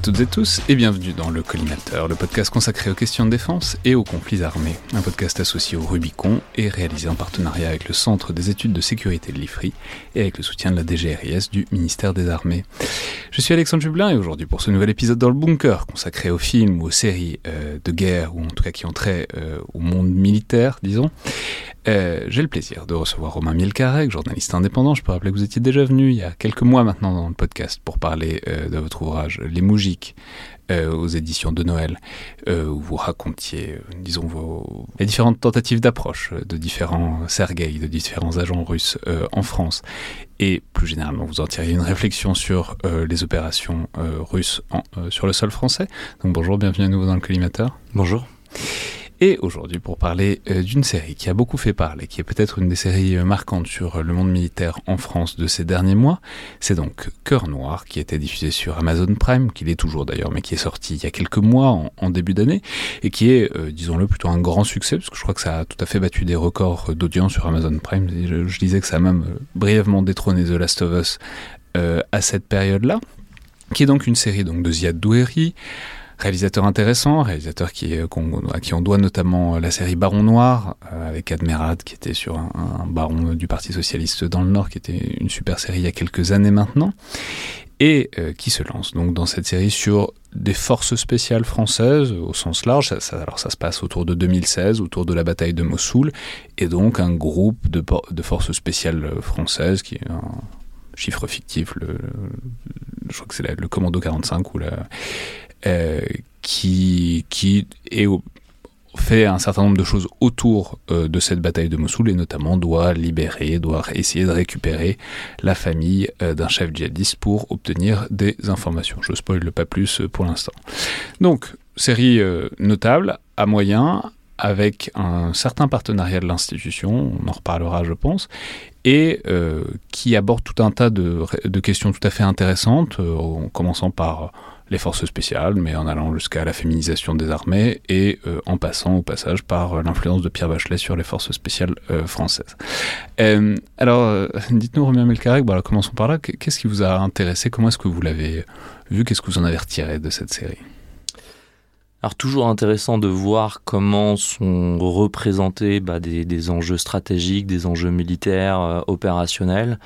à toutes et tous et bienvenue dans Le Collimateur, le podcast consacré aux questions de défense et aux conflits armés. Un podcast associé au Rubicon et réalisé en partenariat avec le Centre des études de sécurité de l'IFRI et avec le soutien de la DGRIS du ministère des Armées. Je suis Alexandre Jublin et aujourd'hui pour ce nouvel épisode dans le bunker consacré aux films ou aux séries euh, de guerre ou en tout cas qui ont trait euh, au monde militaire, disons, euh, j'ai le plaisir de recevoir Romain Mielcarrec, journaliste indépendant. Je peux rappeler que vous étiez déjà venu il y a quelques mois maintenant dans le podcast pour parler euh, de votre ouvrage Les Mougiques euh, aux éditions de Noël, où vous racontiez, disons, les différentes tentatives d'approche de différents Sergueï, de différents agents russes en France. Et plus généralement, vous en tiriez une réflexion sur les opérations russes sur le sol français. Donc bonjour, bienvenue à nouveau dans le collimateur. Bonjour. Et aujourd'hui, pour parler euh, d'une série qui a beaucoup fait parler, qui est peut-être une des séries euh, marquantes sur le monde militaire en France de ces derniers mois, c'est donc Cœur Noir, qui été diffusé sur Amazon Prime, qui l'est toujours d'ailleurs, mais qui est sorti il y a quelques mois, en, début d'année, et qui est, euh, disons-le, plutôt un grand succès, parce que je crois que ça a tout à fait battu des records d'audience sur Amazon Prime. Je, je, disais que ça a même brièvement détrôné The Last of Us à cette période-là, qui est donc une série donc, de Ziad Doueri, réalisateur intéressant, réalisateur qui, à qui on doit notamment la série Baron Noir, euh, avec Admirad, qui était sur un, baron du Parti Socialiste dans le Nord, qui était une super série il y a quelques années maintenant, et euh, qui se lance donc dans cette série sur des forces spéciales françaises au sens large. alors ça se passe autour de 2016, autour de la bataille de Mossoul, et donc un groupe de, de forces spéciales françaises qui est un chiffre fictif, le, je crois que c'est le commando 45 ou la, euh, qui, qui est fait un certain nombre de choses autour euh, de cette bataille de Mossoul et notamment doit libérer, doit essayer de récupérer la famille euh, d'un chef djihadiste pour obtenir des informations. Je spoil pas plus pour l'instant. Donc, série notable, à moyen, avec un certain partenariat de l'institution, on en reparlera je pense, et qui aborde tout un tas de, questions tout à fait intéressantes, en commençant par les forces spéciales, mais en allant jusqu'à la féminisation des armées et euh, en passant au passage par euh, l'influence de Pierre Bachelet sur les forces spéciales euh, françaises. alors, dites-nous, Romain Melcarec, bon, commençons par là. Qu'est-ce qui vous a intéressé? Comment est-ce que vous l'avez vu? Qu'est-ce que vous en avez retiré de cette série? Alors toujours intéressant de voir comment sont représentés bah, des, des, enjeux stratégiques, des enjeux militaires, opérationnels.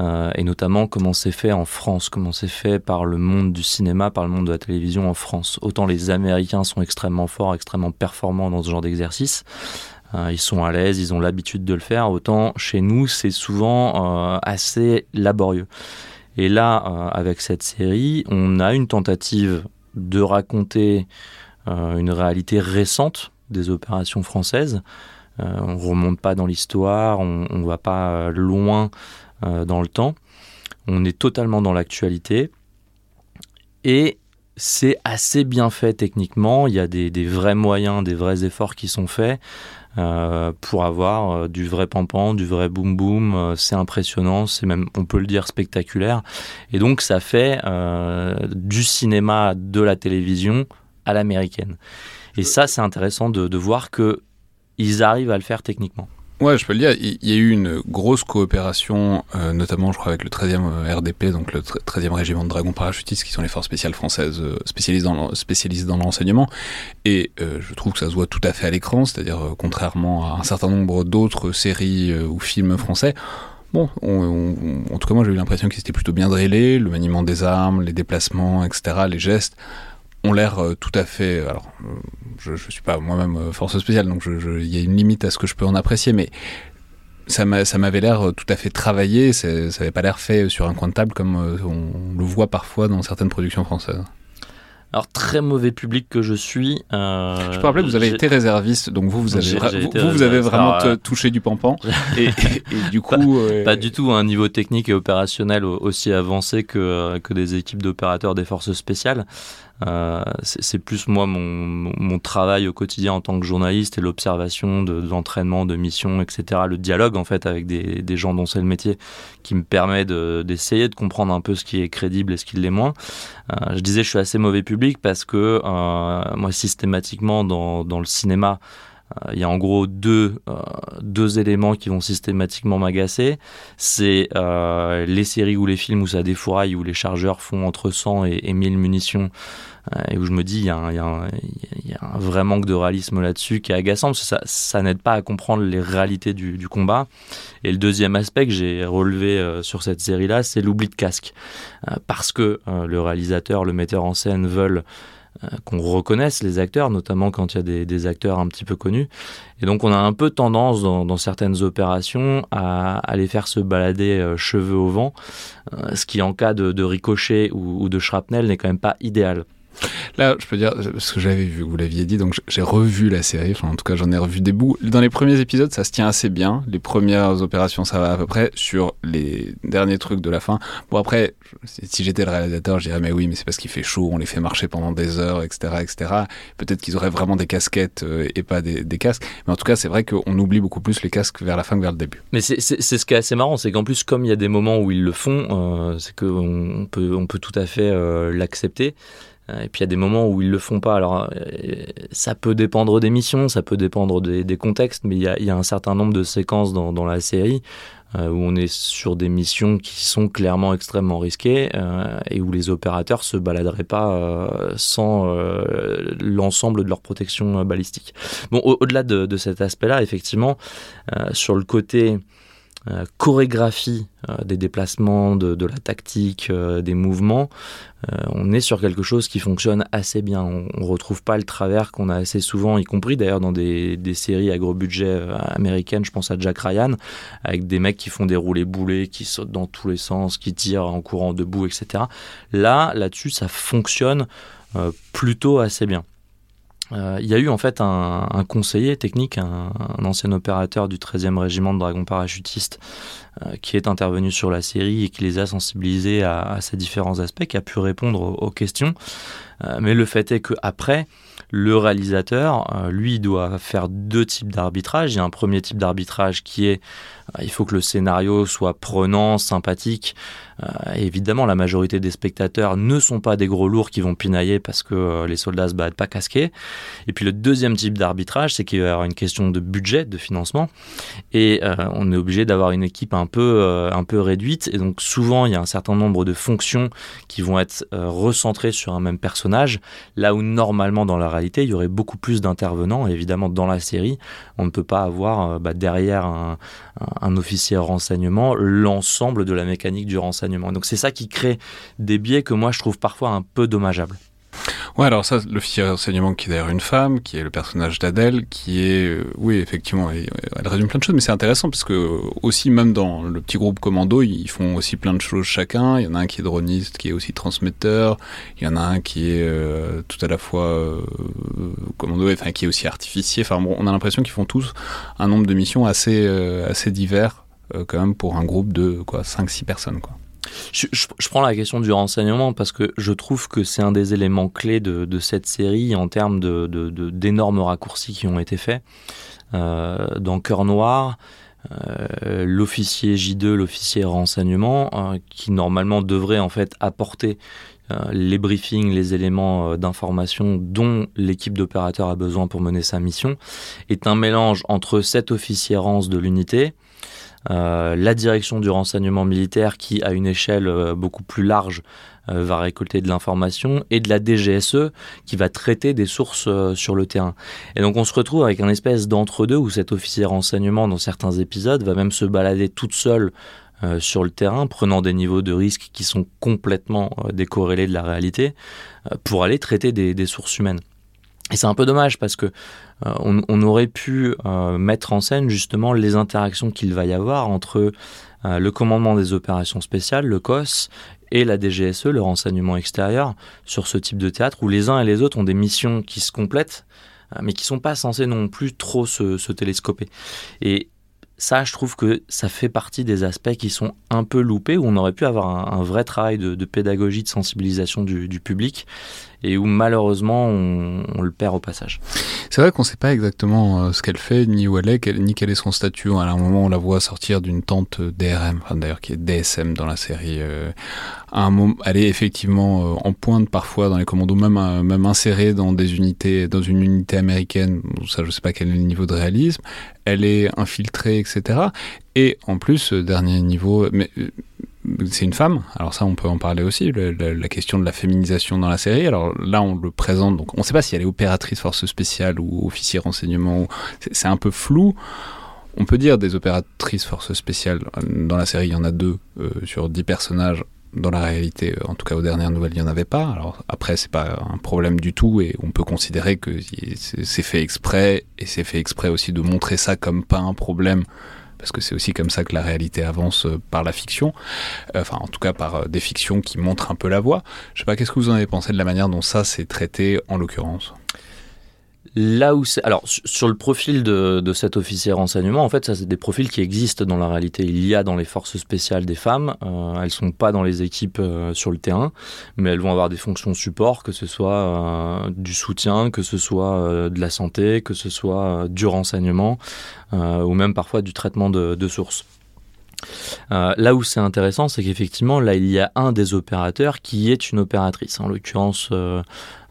Euh, et notamment comment c'est fait en France, comment c'est fait par le monde du cinéma, par le monde de la télévision en France. Autant les Américains sont extrêmement forts, extrêmement performants dans ce genre d'exercice. Euh, ils sont à l'aise, ils ont l'habitude de le faire. Autant chez nous, c'est souvent euh, assez laborieux. Et là, avec cette série, on a une tentative de raconter une réalité récente des opérations françaises. on remonte pas dans l'histoire, on, ne va pas loin dans le temps. On est totalement dans l'actualité. Et c'est assez bien fait techniquement. Il y a des, vrais moyens, des vrais efforts qui sont faits euh, pour avoir euh, du vrai pampan, du vrai boom boom. c'est impressionnant, c'est même, on peut le dire, spectaculaire. Et donc ça fait du cinéma, de la télévision à l'américaine. Et ça, c'est intéressant de, de voir que ils arrivent à le faire techniquement. Ouais, je peux le dire. Il y a eu une grosse coopération, euh, notamment, je crois, avec le 13e euh, RDP, donc le 13e régiment de dragons parachutistes, qui sont les forces spéciales françaises euh, spécialisées dans, l'enseignement. Et je trouve que ça se voit tout à fait à l'écran, c'est-à-dire, contrairement à un certain nombre d'autres séries ou films français, Bon, en tout cas, moi j'ai eu l'impression qu'ils étaient plutôt bien drillés, le maniement des armes, les déplacements, etc., les gestes ont l'air euh, tout à fait. Alors, euh, je ne suis pas moi-même euh, force spéciale, donc il y a une limite à ce que je peux en apprécier, mais ça m'avait l'air tout à fait travaillé, ça n'avait pas l'air fait sur un coin de table comme on le voit parfois dans certaines productions françaises. Alors très mauvais public que je suis. je peux rappeler que vous avez été réserviste, donc vous vous avez, vous, vous, avez vraiment touché du pampan et, du coup pas, pas, du tout à un niveau technique et opérationnel aussi avancé que que des équipes d'opérateurs des forces spéciales. Euh, c'est plus moi mon, mon, travail au quotidien en tant que journaliste et l'observation de, l'entraînement, de missions, etc. Le dialogue en fait avec des, gens dont c'est le métier qui me permet d'essayer de, comprendre un peu ce qui est crédible et ce qui l'est moins. Euh, je disais je suis assez mauvais public parce que euh, moi systématiquement dans le cinéma il y a en gros deux, deux éléments qui vont systématiquement m'agacer. C'est les séries ou les films où ça défouraille, où les chargeurs font entre 100 et, et 1000 munitions euh, et où je me dis il y, a un, vrai manque de réalisme là-dessus qui est agaçant parce que ça, n'aide pas à comprendre les réalités du, combat. Et le deuxième aspect que j'ai relevé euh, sur cette série-là, c'est l'oubli de casque. Euh, parce que le réalisateur, le metteur en scène veulent qu'on reconnaisse les acteurs, notamment quand il y a des, acteurs un petit peu connus. Et donc on a un peu tendance dans, certaines opérations à, les faire se balader cheveux au vent, ce qui en cas de, ricochet ou, ou de shrapnel n'est quand même pas idéal. Là, je peux dire, ce que j'avais vu, vous l'aviez dit, donc j'ai revu la série, enfin en tout cas j'en ai revu des bouts. Dans les premiers épisodes, ça se tient assez bien. Les premières opérations, ça va à peu près. Sur les derniers trucs de la fin, bon après, si j'étais le réalisateur, je dirais mais oui, mais c'est parce qu'il fait chaud, on les fait marcher pendant des heures, etc., etc. Peut-être qu'ils auraient vraiment des casquettes euh, et pas des, casques. Mais en tout cas, c'est vrai qu'on oublie beaucoup plus les casques vers la fin que vers le début. Mais c'est ce qui est assez marrant, c'est qu'en plus, comme il y a des moments où ils le font, euh, c'est qu'on peut, on peut tout à fait euh, l'accepter. Et puis il y a des moments où ils le font pas. Alors euh, ça peut dépendre des missions, ça peut dépendre des, contextes, mais il y, a, un certain nombre de séquences dans, la série euh, où on est sur des missions qui sont clairement extrêmement risquées euh, et où les opérateurs se baladeraient pas sans l'ensemble de leur protection balistique. Bon, au-delà de, cet aspect-là, effectivement, sur le côté euh, chorégraphie euh, des déplacements, de, la tactique, euh, des mouvements, on est sur quelque chose qui fonctionne assez bien. On, ne retrouve pas le travers qu'on a assez souvent, y compris d'ailleurs dans des, séries à gros budget américaines, je pense à Jack Ryan, avec des mecs qui font des roulés boulets, qui sautent dans tous les sens, qui tirent en courant debout, etc. Là, là-dessus, ça fonctionne plutôt assez bien. Euh, il y a eu en fait un, conseiller technique, un, ancien opérateur du 13e régiment de dragons parachutistes, euh, qui est intervenu sur la série et qui les a sensibilisés à, ces différents aspects, qui a pu répondre aux, questions. Euh, mais le fait est qu'après, le réalisateur, lui, doit faire deux types d'arbitrage. Il y a un premier type d'arbitrage qui est il faut que le scénario soit prenant, sympathique. Euh, évidemment, la majorité des spectateurs ne sont pas des gros lourds qui vont pinailler parce que euh, les soldats se battent pas casqués. Et puis le deuxième type d'arbitrage, c'est qu'il y avoir une question de budget, de financement, et euh, on est obligé d'avoir une équipe un peu, un peu réduite. Et donc souvent, il y a un certain nombre de fonctions qui vont être recentrées sur un même personnage, là où normalement dans la réalité, il y aurait beaucoup plus d'intervenants. Évidemment, dans la série, on ne peut pas avoir bah, derrière un officier renseignement l'ensemble de la mécanique du renseignement. Donc c'est ça qui crée des biais que moi je trouve parfois un peu dommageables. Ouais, alors ça, l'officier renseignement qui est d'ailleurs une femme, qui est le personnage d'Adèle, qui est, euh, oui, effectivement, elle, résume plein de choses, mais c'est intéressant parce que euh, aussi, même dans le petit groupe commando, ils font aussi plein de choses chacun. Il y en a un qui est droniste, qui est aussi transmetteur. Il y en a un qui est euh, tout à la fois commando, enfin, qui est aussi artificier. Enfin, bon, on a l'impression qu'ils font tous un nombre de missions assez, assez divers, quand même, pour un groupe de, quoi, 5-6 personnes, quoi. Je, prends la question du renseignement parce que je trouve que c'est un des éléments clés de, cette série en termes d'énormes de, raccourcis qui ont été faits. Euh, dans Cœur Noir, l'officier J2, l'officier renseignement, qui normalement devrait en fait apporter les briefings, les éléments d'information dont l'équipe d'opérateurs a besoin pour mener sa mission, est un mélange entre cet officier rance de l'unité, euh, la direction du renseignement militaire qui, à une échelle euh, beaucoup plus large, euh, va récolter de l'information, et de la DGSE qui va traiter des sources sur le terrain. Et donc on se retrouve avec un espèce d'entre-deux où cet officier renseignement, dans certains épisodes, va même se balader toute seule sur le terrain, prenant des niveaux de risque qui sont complètement décorrélés de la réalité, pour aller traiter des sources humaines. Et c'est un peu dommage parce que euh, on, aurait pu euh, mettre en scène justement les interactions qu'il va y avoir entre euh, le commandement des opérations spéciales, le COS, et la DGSE, le renseignement extérieur, sur ce type de théâtre où les uns et les autres ont des missions qui se complètent, mais qui sont pas censées non plus trop se, télescoper. Et ça, je trouve que ça fait partie des aspects qui sont un peu loupés, où on aurait pu avoir un, vrai travail de, pédagogie, de sensibilisation du, du public, et où malheureusement on, le perd au passage. C'est vrai qu'on ne sait pas exactement euh, ce qu'elle fait, ni où elle est, ni quel est son statut. À un moment, on la voit sortir d'une tente DRM, d'ailleurs qui est DSM dans la série. Euh, à un moment, elle est effectivement euh, en pointe parfois dans les commandos, même, même insérée dans des unités, dans une unité américaine. Ça, je sais pas quel est le niveau de réalisme. Elle est infiltrée, etc. Et en plus, dernier niveau, mais c'est une femme. Alors ça, on peut en parler aussi, la question de la féminisation dans la série. Alors là, on le présente, on ne sait pas si elle est opératrice force spéciale ou officier renseignement. C'est un peu flou. On peut dire des opératrices force spéciales. Dans la série, il y en a deux euh, sur dix personnages. Dans la réalité, en tout cas aux dernières nouvelles, il n'y en avait pas. Alors après, c'est pas un problème du tout et on peut considérer que c'est fait exprès et c'est fait exprès aussi de montrer ça comme pas un problème parce que c'est aussi comme ça que la réalité avance euh, par la fiction, euh, enfin en tout cas par euh, des fictions qui montrent un peu la voie. Je sais pas, qu'est-ce que vous en avez pensé de la manière dont ça s'est traité en l'occurrence? Là où c'est. Alors, sur le profil de, de, cet officier renseignement, en fait, ça, c'est des profils qui existent dans la réalité. Il y a dans les forces spéciales des femmes. Euh, elles sont pas dans les équipes euh, sur le terrain, mais elles vont avoir des fonctions support, que ce soit euh, du soutien, que ce soit de la santé, que ce soit du renseignement, ou même parfois du traitement de, de sources. Euh, là où c'est intéressant, c'est qu'effectivement, là, il y a un des opérateurs qui est une opératrice. En l'occurrence, euh,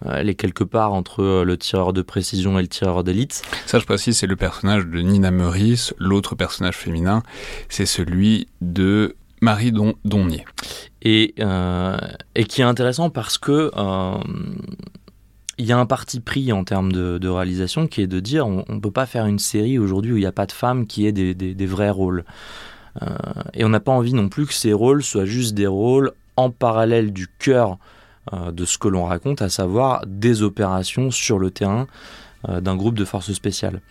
elle est quelque part entre euh, le tireur de précision et le tireur d'élite. Ça, je précise, c'est le personnage de Nina Meurice. L'autre personnage féminin, c'est celui de Marie Don Donnier. Et, et qui est intéressant parce que il y a un parti pris en termes de, réalisation qui est de dire on ne peut pas faire une série aujourd'hui où il n'y a pas de femmes qui aient des, des vrais rôles. Euh, et on n'a pas envie non plus que ces rôles soient juste des rôles en parallèle du cœur euh, de ce que l'on raconte, à savoir des opérations sur le terrain euh, d'un groupe de forces spéciales.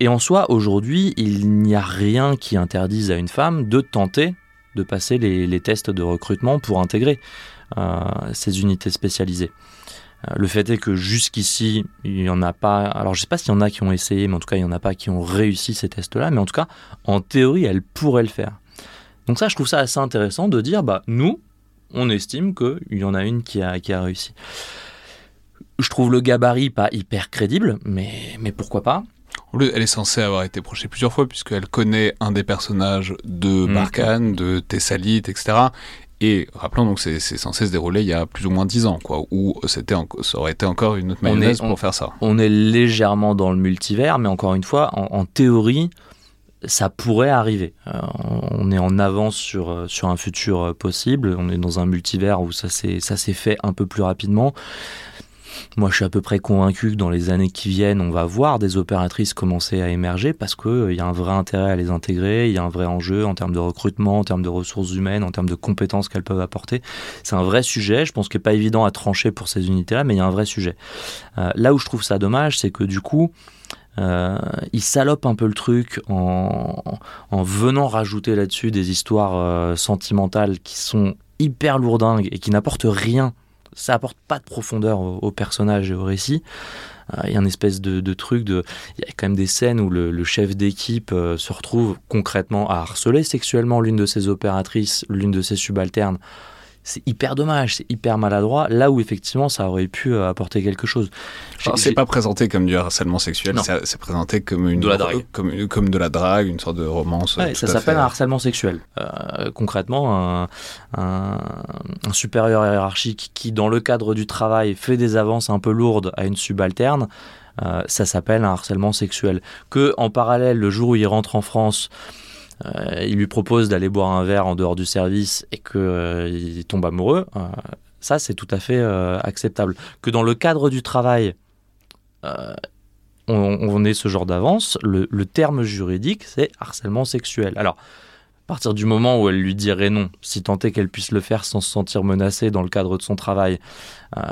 et en soi, aujourd'hui, il n'y a rien qui interdise à une femme de tenter de passer les tests de recrutement pour intégrer ces unités spécialisées. Euh, le fait est que jusqu'ici, il n'y en a pas. Alors, je ne sais pas s'il y en a qui ont essayé, mais en tout cas, il n'y en a pas qui ont réussi ces tests-là. Mais en tout cas, en théorie, elle pourrait le faire. Donc, ça, je trouve ça assez intéressant de dire bah, nous, on estime qu'il y en a une qui a, qui a réussi. Je trouve le gabarit pas hyper crédible, mais, mais pourquoi pas? Elle est censée avoir été projetée plusieurs fois puisqu'elle connaît un des personnages de mm. Barkhane, de Thessalite, etc. Et rappelons donc c'est censé se dérouler il y a plus ou moins dix ans, quoi, où c'était ça aurait été encore une autre mayonnaise pour faire ça. On est légèrement dans le multivers, mais encore une fois, en, théorie, ça pourrait arriver. Euh, on est en avance sur, euh, sur un futur euh, possible. On est dans un multivers où ça s'est fait un peu plus rapidement. Moi, je suis à peu près convaincu que dans les années qui viennent, on va voir des opératrices commencer à émerger parce qu'il euh, y a un vrai intérêt à les intégrer, il y a un vrai enjeu en termes de recrutement, en termes de ressources humaines, en termes de compétences qu'elles peuvent apporter. C'est un vrai sujet, je pense qu'il n'est pas évident à trancher pour ces unités-là, mais il y a un vrai sujet. Euh, là où je trouve ça dommage, c'est que du coup, euh, il salope un peu le truc en, en venant rajouter là-dessus des histoires euh, sentimentales qui sont hyper lourdingues et qui n'apportent rien ça apporte pas de profondeur au, personnage et au récit. Euh, il y a une espèce de, truc. Il quand même des scènes où le, chef d'équipe euh, se retrouve concrètement à harceler sexuellement l'une de ses opératrices, l'une de ses subalternes. C'est hyper dommage, c'est hyper maladroit, là où effectivement ça aurait pu euh, apporter quelque chose. C'est pas présenté comme du harcèlement sexuel, c'est présenté comme une de la drague. Comme, comme, de la drague, une sorte de romance. ça s'appelle un harcèlement sexuel. Euh, concrètement, un, un, supérieur hiérarchique qui, dans le cadre du travail, fait des avances un peu lourdes à une subalterne, euh, ça s'appelle un harcèlement sexuel. Que en parallèle, le jour où il rentre en France, euh, il lui propose d'aller boire un verre en dehors du service et qu'il euh, tombe amoureux, euh, ça c'est tout à fait acceptable. Que dans le cadre du travail, on, ait ce genre d'avance, le, le, terme juridique c'est harcèlement sexuel. Alors, partir du moment où elle lui dirait non, si tant est qu'elle puisse le faire sans se sentir menacée dans le cadre de son travail, euh,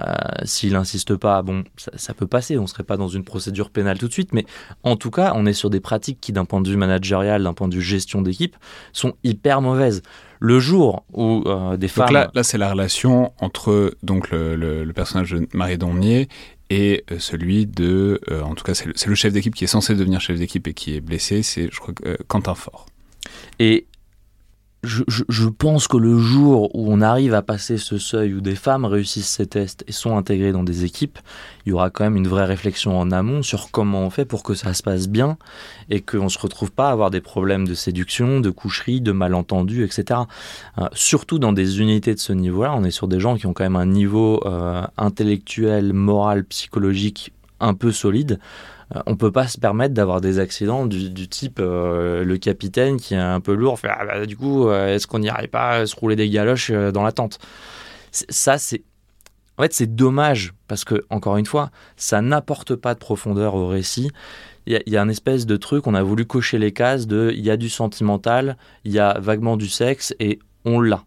s'il n'insiste pas, bon, ça, peut passer, on ne serait pas dans une procédure pénale tout de suite, mais en tout cas, on est sur des pratiques qui, d'un point de vue managérial, d'un point de vue gestion d'équipe, sont hyper mauvaises. Le jour où euh, des femmes... là, là c'est la relation entre donc, le, personnage de Marie Donnier et euh, celui de... en tout cas, c'est le, le, chef d'équipe qui est censé devenir chef d'équipe et qui est blessé, c'est, je crois, Quentin Fort. Et je, pense que le jour où on arrive à passer ce seuil, où des femmes réussissent ces tests et sont intégrées dans des équipes, il y aura quand même une vraie réflexion en amont sur comment on fait pour que ça se passe bien et qu'on ne se retrouve pas à avoir des problèmes de séduction, de coucherie, de malentendus, etc. Euh, surtout dans des unités de ce niveau-là, on est sur des gens qui ont quand même un niveau euh, intellectuel, moral, psychologique un peu solide. Euh, on peut pas se permettre d'avoir des accidents du, type euh, le capitaine qui est un peu lourd, fait, ah bah, du coup, euh, est-ce qu'on n'irait pas se rouler des galoches dans la tente? Ça, c'est. En fait, c'est dommage parce que, encore une fois, ça n'apporte pas de profondeur au récit. Il y, a un espèce de truc, on a voulu cocher les cases de il y a du sentimental, il y a vaguement du sexe et on l'a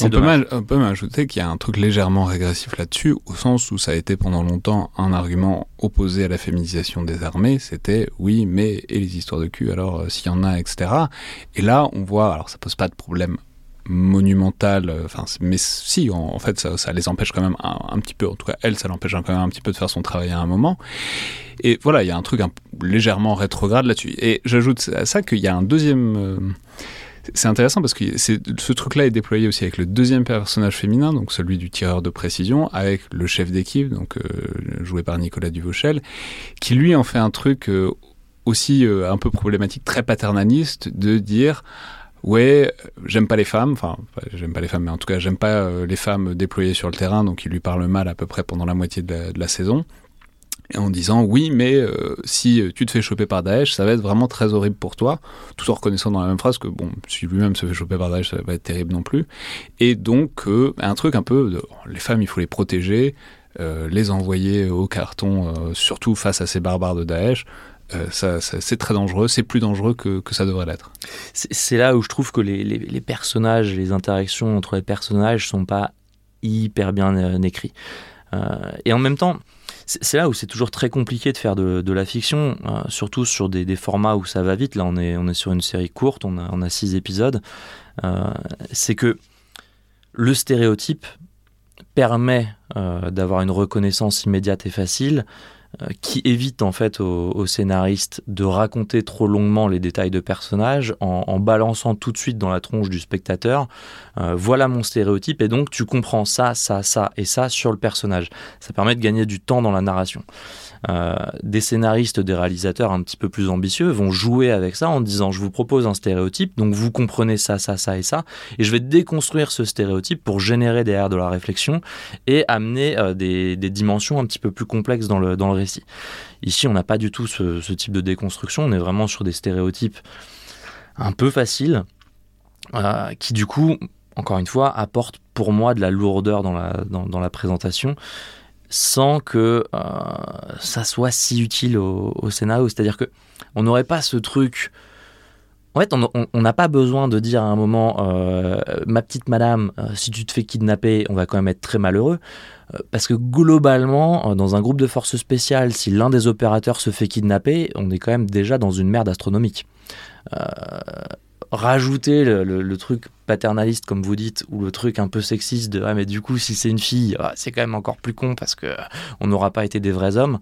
on, peut mal, on peut m'ajouter qu'il y a un truc légèrement régressif là-dessus, au sens où ça a été pendant longtemps un argument opposé à la féminisation des armées, c'était oui, mais et les histoires de cul, alors euh, s'il y en a, etc. Et là, on voit, alors ça pose pas de problème monumental, euh, enfin, mais si, en, fait, ça, les empêche quand même un, petit peu, en tout cas, elle, ça l'empêche quand même un petit peu de faire son travail à un moment. Et voilà, il y a un truc légèrement rétrograde là-dessus. Et j'ajoute à ça qu'il y a un deuxième. Euh, c'est intéressant parce que ce truc-là est déployé aussi avec le deuxième personnage féminin, donc celui du tireur de précision, avec le chef d'équipe, donc euh, joué par Nicolas Duvauchel, qui lui en fait un truc euh, aussi euh, un peu problématique, très paternaliste, de dire ouais, j'aime pas les femmes, enfin, j'aime pas les femmes, mais en tout cas, j'aime pas les femmes déployées sur le terrain, donc il lui parle mal à peu près pendant la moitié de la saison en disant oui, mais euh, si tu te fais choper par Daesh, ça va être vraiment très horrible pour toi, tout en reconnaissant dans la même phrase que bon, si lui-même se fait choper par Daesh, ça va pas être terrible non plus. Et donc euh, un truc un peu, les femmes, il faut les protéger, euh, les envoyer au carton, surtout face à ces barbares de Daesh. Ça, c'est très dangereux, c'est plus dangereux que, que ça devrait l'être. C'est là où je trouve que les, les, les, personnages, les interactions entre les personnages sont pas hyper bien écrits. et en même temps, c'est là où c'est toujours très compliqué de faire de, la fiction, euh, surtout sur des, formats où ça va vite. Là, on est, on est sur une série courte, on a, six épisodes. Euh, c'est que le stéréotype permet euh, d'avoir une reconnaissance immédiate et facile, qui évite en fait aux, scénaristes de raconter trop longuement les détails de personnages en, balançant tout de suite dans la tronche du spectateur euh, voilà mon stéréotype et donc tu comprends ça, ça, ça et ça sur le personnage. Ça permet de gagner du temps dans la narration. Euh, des scénaristes, des réalisateurs un petit peu plus ambitieux vont jouer avec ça en disant je vous propose un stéréotype, donc vous comprenez ça, ça, ça et ça, et je vais déconstruire ce stéréotype pour générer derrière de la réflexion et amener euh, des, dimensions un petit peu plus complexes dans le, dans le récit. Ici, on n'a pas du tout ce, type de déconstruction, on est vraiment sur des stéréotypes un peu faciles, euh, qui du coup, encore une fois, apportent pour moi de la lourdeur dans la, dans, dans la présentation sans que euh, ça soit si utile au, scénario. C'est-à-dire que on n'aurait pas ce truc. En fait, on n'a pas besoin de dire à un moment, euh, ma petite madame, euh, si tu te fais kidnapper, on va quand même être très malheureux. parce que globalement, dans un groupe de forces spéciales, si l'un des opérateurs se fait kidnapper, on est quand même déjà dans une merde astronomique rajouter le, truc paternaliste, comme vous dites, ou le truc un peu sexiste de ah, mais du coup, si c'est une fille, ah, c'est quand même encore plus con parce que on n'aura pas été des vrais hommes,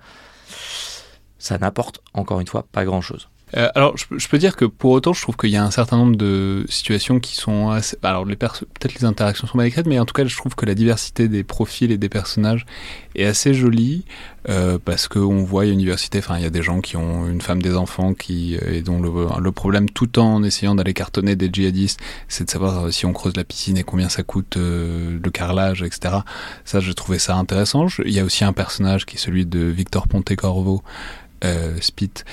ça n'apporte encore une fois pas grand chose. Euh, alors, je, peux dire que pour autant, je trouve qu'il y a un certain nombre de situations qui sont assez. Alors, les peut-être les interactions sont mal écrites, mais en tout cas, je trouve que la diversité des profils et des personnages est assez jolie euh, parce qu'on voit à l'université, enfin, il y a des gens qui ont une femme, des enfants, qui euh, et dont le, problème, tout en essayant d'aller cartonner des djihadistes, c'est de savoir si on creuse la piscine et combien ça coûte le carrelage, etc. Ça, j'ai trouvé ça intéressant. Il y a aussi un personnage qui est celui de Victor Pontecorvo, euh, Spit,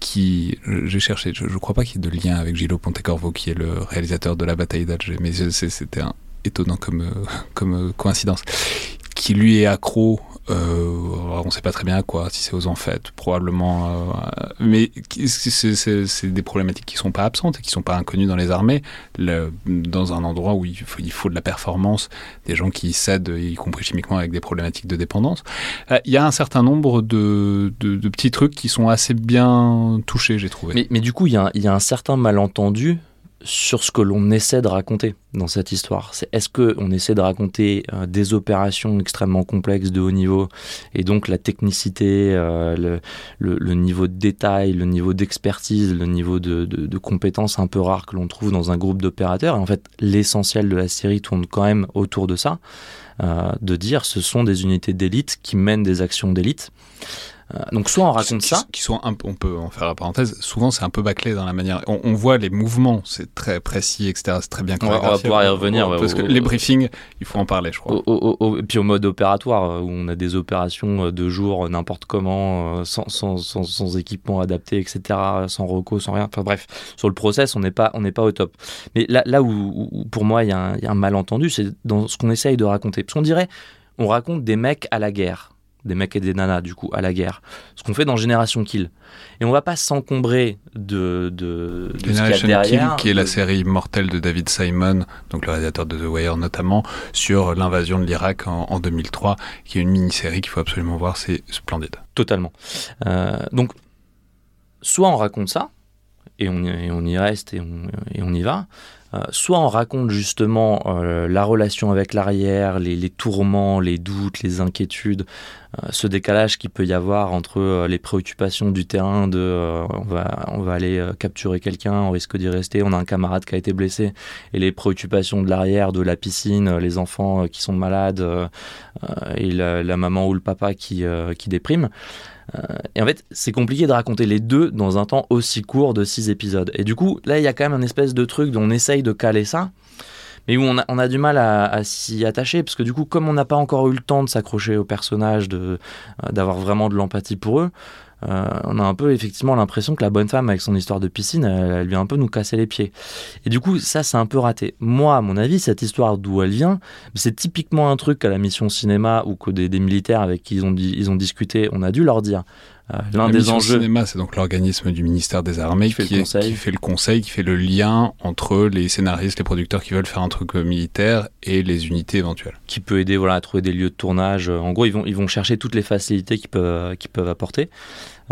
qui j'ai cherché, je, ne crois pas qu'il y ait de lien avec Gillo Pontecorvo qui est le réalisateur de la bataille d'Alger, mais c'était étonnant comme, euh, comme euh, coïncidence, qui lui est accro euh, on ne sait pas très bien à quoi, si c'est aux enfêtes, probablement. Euh, mais c'est des problématiques qui sont pas absentes et qui sont pas inconnues dans les armées. Dans un endroit où il faut, de la performance, des gens qui cèdent, y compris chimiquement, avec des problématiques de dépendance. Euh, il y a un certain nombre de, petits trucs qui sont assez bien touchés, j'ai trouvé. Mais, du coup, il y, a un certain malentendu sur ce que l'on essaie de raconter dans cette histoire. C'est est-ce que on essaie de raconter euh, des opérations extrêmement complexes de haut niveau et donc la technicité, euh, le, niveau de détail, le niveau d'expertise, le niveau de, de, compétences un peu rares que l'on trouve dans un groupe d'opérateurs? En fait, l'essentiel de la série tourne quand même autour de ça, euh, de dire ce sont des unités d'élite qui mènent des actions d'élite. Euh, donc soit on raconte ça, qui sont un, on peut en faire la parenthèse. Souvent c'est un peu bâclé dans la manière. On, voit les mouvements, c'est très précis, etc. C'est très bien. On va, on va pouvoir y revenir parce que les briefings, il faut en parler, je crois. et puis au mode opératoire euh, où on a des opérations euh, de jour n'importe comment, sans, sans, sans, équipement adapté, etc. Sans recours, sans rien. Enfin bref, sur le process, on n'est pas on n'est pas au top. Mais là là où, pour moi il y, y, a un malentendu, c'est dans ce qu'on essaye de raconter. Parce qu'on dirait, on raconte des mecs à la guerre des mecs et des nanas, du coup, à la guerre. Ce qu'on fait dans Génération Kill. Et on va pas s'encombrer de, de, de Génération Kill, qui est la série mortelle de David Simon, donc le réalisateur de The Wire notamment, sur l'invasion de l'Irak en, 2003, qui est une mini-série qu'il faut absolument voir, c'est splendide. Totalement. Euh, donc, soit on raconte ça, et on, on y reste et on, et on y va, soit on raconte justement euh, la relation avec l'arrière, les, tourments, les doutes, les inquiétudes, euh, ce décalage qu'il peut y avoir entre les préoccupations du terrain de on, va, on aller capturer quelqu'un, on risque d'y rester, on a un camarade qui a été blessé, et les préoccupations de l'arrière, de la piscine, les enfants qui sont malades, et la, la, maman ou le papa qui, qui déprime. Euh, et en fait, c'est compliqué de raconter les deux dans un temps aussi court de six épisodes. Et du coup, là, il y a quand même un espèce de truc dont on essaye de caler ça, mais où on a, du mal à, s'y attacher, parce que du coup, comme on n'a pas encore eu le temps de s'accrocher aux personnages, euh, d'avoir vraiment de l'empathie pour eux, euh, on a un peu effectivement l'impression que la bonne femme avec son histoire de piscine, elle, vient un peu nous casser les pieds. Et du coup, ça c'est un peu raté. Moi, à mon avis, cette histoire d'où elle vient, c'est typiquement un truc à la mission cinéma ou que des, militaires avec qui ils ont, ils ont discuté, on a dû leur dire. Euh, l'un des enjeux. Cinéma, c'est donc l'organisme du ministère des Armées qui fait, le conseil, qui fait le lien entre les scénaristes, les producteurs qui veulent faire un truc euh, militaire et les unités éventuelles. Qui peut aider voilà, à trouver des lieux de tournage. En gros, ils vont, ils vont chercher toutes les facilités qu'ils peuvent, qu'ils peuvent apporter.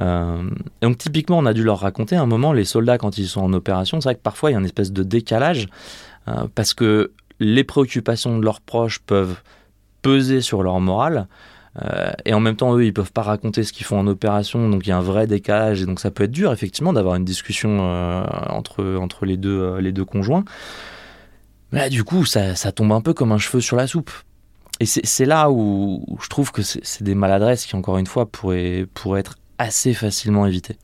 Euh, donc typiquement, on a dû leur raconter à un moment, les soldats quand ils sont en opération, c'est vrai que parfois il y a une espèce de décalage parce que les préoccupations de leurs proches peuvent peser sur leur morale. Euh, et en même temps, eux, ils peuvent pas raconter ce qu'ils font en opération, donc il y a un vrai décalage, et donc ça peut être dur, effectivement, d'avoir une discussion euh, entre, entre les, deux, euh, les deux conjoints. Mais là, du coup, ça, ça, tombe un peu comme un cheveu sur la soupe. Et c'est là où, je trouve que c'est des maladresses qui, encore une fois, pourraient, pourraient être assez facilement évitées.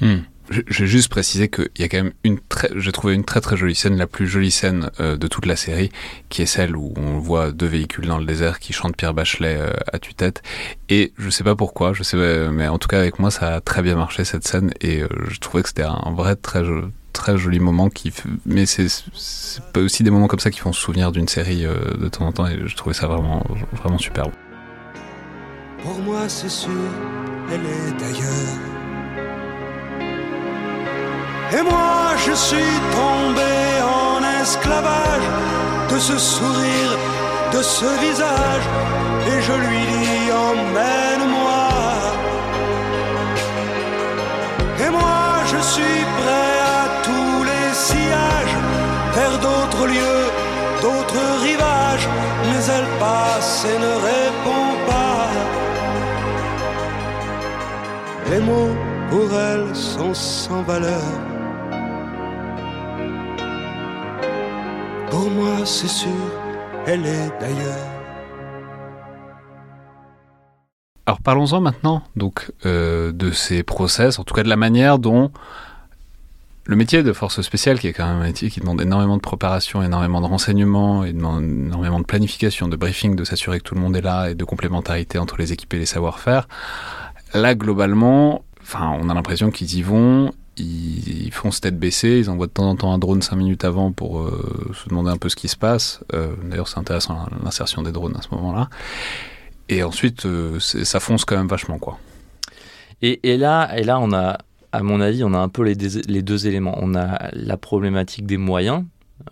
Hmm. Je vais juste préciser qu'il y a quand même une très, j'ai trouvé une très très jolie scène, la plus jolie scène euh, de toute la série, qui est celle où on voit deux véhicules dans le désert qui chantent Pierre Bachelet euh, à tue-tête. Et je sais pas pourquoi, je sais, mais en tout cas avec moi ça a très bien marché cette scène et euh, je trouvais que c'était un vrai très très joli moment qui, mais c'est pas aussi des moments comme ça qui font se souvenir d'une série de temps en temps et je trouvais ça vraiment vraiment superbe. Pour moi c'est sûr, elle est ailleurs et moi je suis tombé en esclavage de ce sourire, de ce visage. Et je lui dis emmène-moi. Et moi je suis prêt à tous les sillages, vers d'autres lieux, d'autres rivages. Mais elle passe et ne répond Les mots pour elle sont sans valeur. Pour moi, c'est sûr, elle est d'ailleurs. Alors parlons-en maintenant donc euh, de ces process, en tout cas de la manière dont le métier de force spéciale, qui est quand même un métier qui demande énormément de préparation, énormément de renseignements, et demande énormément de planification, de briefing, de s'assurer que tout le monde est là et de complémentarité entre les équipes et les savoir-faire. Là, globalement, enfin, on a l'impression qu'ils y vont, ils, font se tête baissée, ils envoient de temps en temps un drone 5 minutes avant pour euh, se demander un peu ce qui se passe. Euh, D'ailleurs, c'est intéressant l'insertion des drones à ce moment-là. Et ensuite, euh, ça fonce quand même vachement, quoi. Et, et, là, et là, on a, à mon avis, on a un peu les deux éléments. On a la problématique des moyens.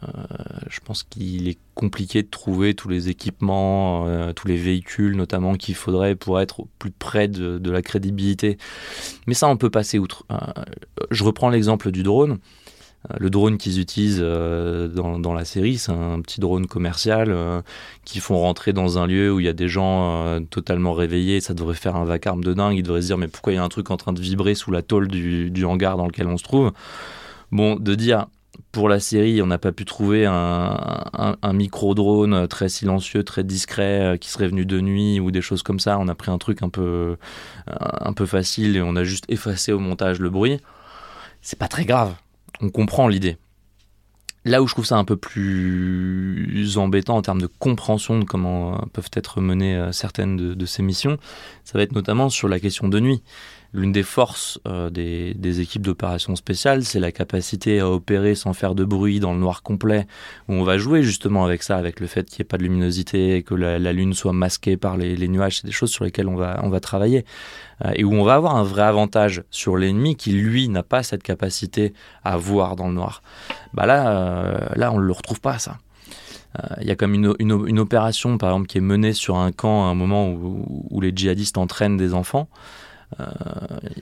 Euh, je pense qu'il est compliqué de trouver tous les équipements, euh, tous les véhicules notamment qu'il faudrait pour être plus près de, la crédibilité. Mais ça, on peut passer outre. Euh, je reprends l'exemple du drone. Le drone qu'ils utilisent dans, la série, c'est un petit drone commercial euh, qui font rentrer dans un lieu où il y a des gens totalement réveillés. Ça devrait faire un vacarme de dingue. Ils devraient se dire mais pourquoi il y a un truc en train de vibrer sous la tôle du, hangar dans lequel on se trouve? Bon, de dire pour la série, on n'a pas pu trouver un, micro-drone très silencieux, très discret, qui serait venu de nuit ou des choses comme ça. On a pris un truc un peu, un peu facile et on a juste effacé au montage le bruit. C'est pas très grave on comprend l'idée. Là où je trouve ça un peu plus embêtant en termes de compréhension de comment euh, peuvent être menées euh, certaines de, ces missions, ça va être notamment sur la question de nuit. L'une des forces euh, des, équipes d'opération spéciales, c'est la capacité à opérer sans faire de bruit dans le noir complet, où on va jouer justement avec ça, avec le fait qu'il n'y ait pas de luminosité, que la, lune soit masquée par les, nuages, c'est des choses sur lesquelles on va, travailler. Euh, et où on va avoir un vrai avantage sur l'ennemi qui, lui, n'a pas cette capacité à voir dans le noir. Bah là, euh, là on ne le retrouve pas, ça. Il y a comme une, opération, par exemple, qui est menée sur un camp à un moment où les djihadistes entraînent des enfants.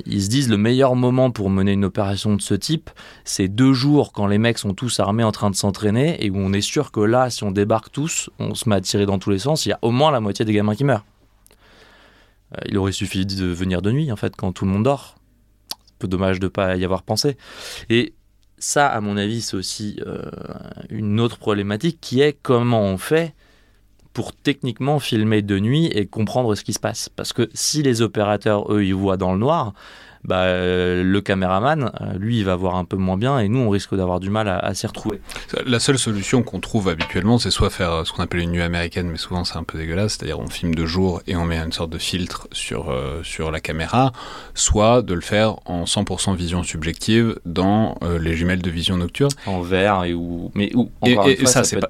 Ils se disent le meilleur moment pour mener une opération de ce type, c'est deux jours quand les mecs sont tous armés en train de s'entraîner et où on est sûr que là, si on débarque tous, on se met à tirer dans tous les sens, il y a au moins la moitié des gamins qui meurent. Euh, il aurait suffi de venir de nuit, en fait, quand tout le monde dort. Peu dommage de ne pas y avoir pensé. Et ça, à mon avis, c'est aussi euh, une autre problématique qui est comment on fait pour techniquement filmer de nuit et comprendre ce qui se passe. Parce que si les opérateurs, eux, ils voient dans le noir, bah, euh, le caméraman, euh, lui, il va voir un peu moins bien et nous, on risque d'avoir du mal à, s'y retrouver. La seule solution qu'on trouve habituellement, c'est soit faire euh, ce qu'on appelle une nuit américaine, mais souvent c'est un peu dégueulasse, c'est-à-dire on filme de jour et on met une sorte de filtre sur, sur la caméra, soit de le faire en 100% vision subjective dans les jumelles de vision nocturne. En vert et où... Mais où et, ça, c'est pas,